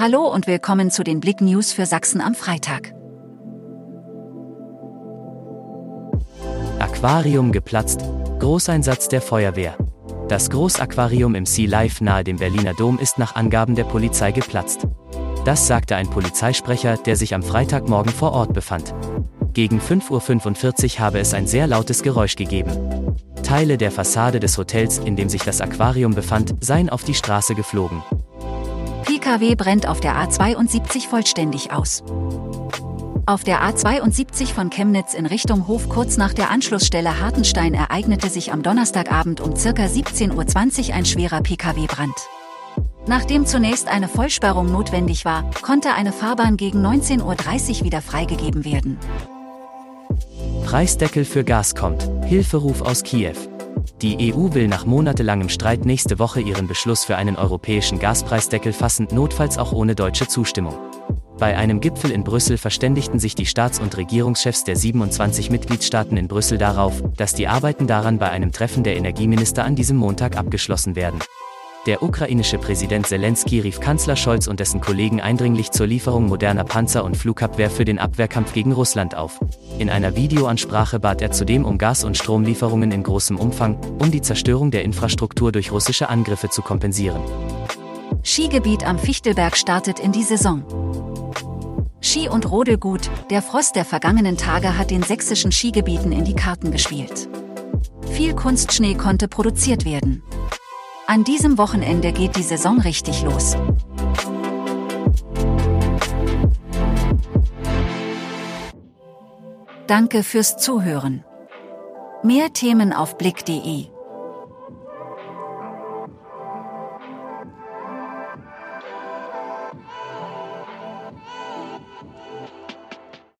Hallo und willkommen zu den Blick News für Sachsen am Freitag. Aquarium geplatzt, Großeinsatz der Feuerwehr. Das Großaquarium im Sea Life nahe dem Berliner Dom ist nach Angaben der Polizei geplatzt. Das sagte ein Polizeisprecher, der sich am Freitagmorgen vor Ort befand. Gegen 5.45 Uhr habe es ein sehr lautes Geräusch gegeben. Teile der Fassade des Hotels, in dem sich das Aquarium befand, seien auf die Straße geflogen. PKW brennt auf der A72 vollständig aus. Auf der A72 von Chemnitz in Richtung Hof kurz nach der Anschlussstelle Hartenstein ereignete sich am Donnerstagabend um ca. 17.20 Uhr ein schwerer Pkw-Brand. Nachdem zunächst eine Vollsperrung notwendig war, konnte eine Fahrbahn gegen 19.30 Uhr wieder freigegeben werden. Preisdeckel für Gas kommt. Hilferuf aus Kiew. Die EU will nach monatelangem Streit nächste Woche ihren Beschluss für einen europäischen Gaspreisdeckel fassen, notfalls auch ohne deutsche Zustimmung. Bei einem Gipfel in Brüssel verständigten sich die Staats- und Regierungschefs der 27 Mitgliedstaaten in Brüssel darauf, dass die Arbeiten daran bei einem Treffen der Energieminister an diesem Montag abgeschlossen werden. Der ukrainische Präsident Zelensky rief Kanzler Scholz und dessen Kollegen eindringlich zur Lieferung moderner Panzer und Flugabwehr für den Abwehrkampf gegen Russland auf. In einer Videoansprache bat er zudem um Gas- und Stromlieferungen in großem Umfang, um die Zerstörung der Infrastruktur durch russische Angriffe zu kompensieren. Skigebiet am Fichtelberg startet in die Saison. Ski- und Rodelgut, der Frost der vergangenen Tage hat den sächsischen Skigebieten in die Karten gespielt. Viel Kunstschnee konnte produziert werden. An diesem Wochenende geht die Saison richtig los. Danke fürs Zuhören. Mehr Themen auf blick.de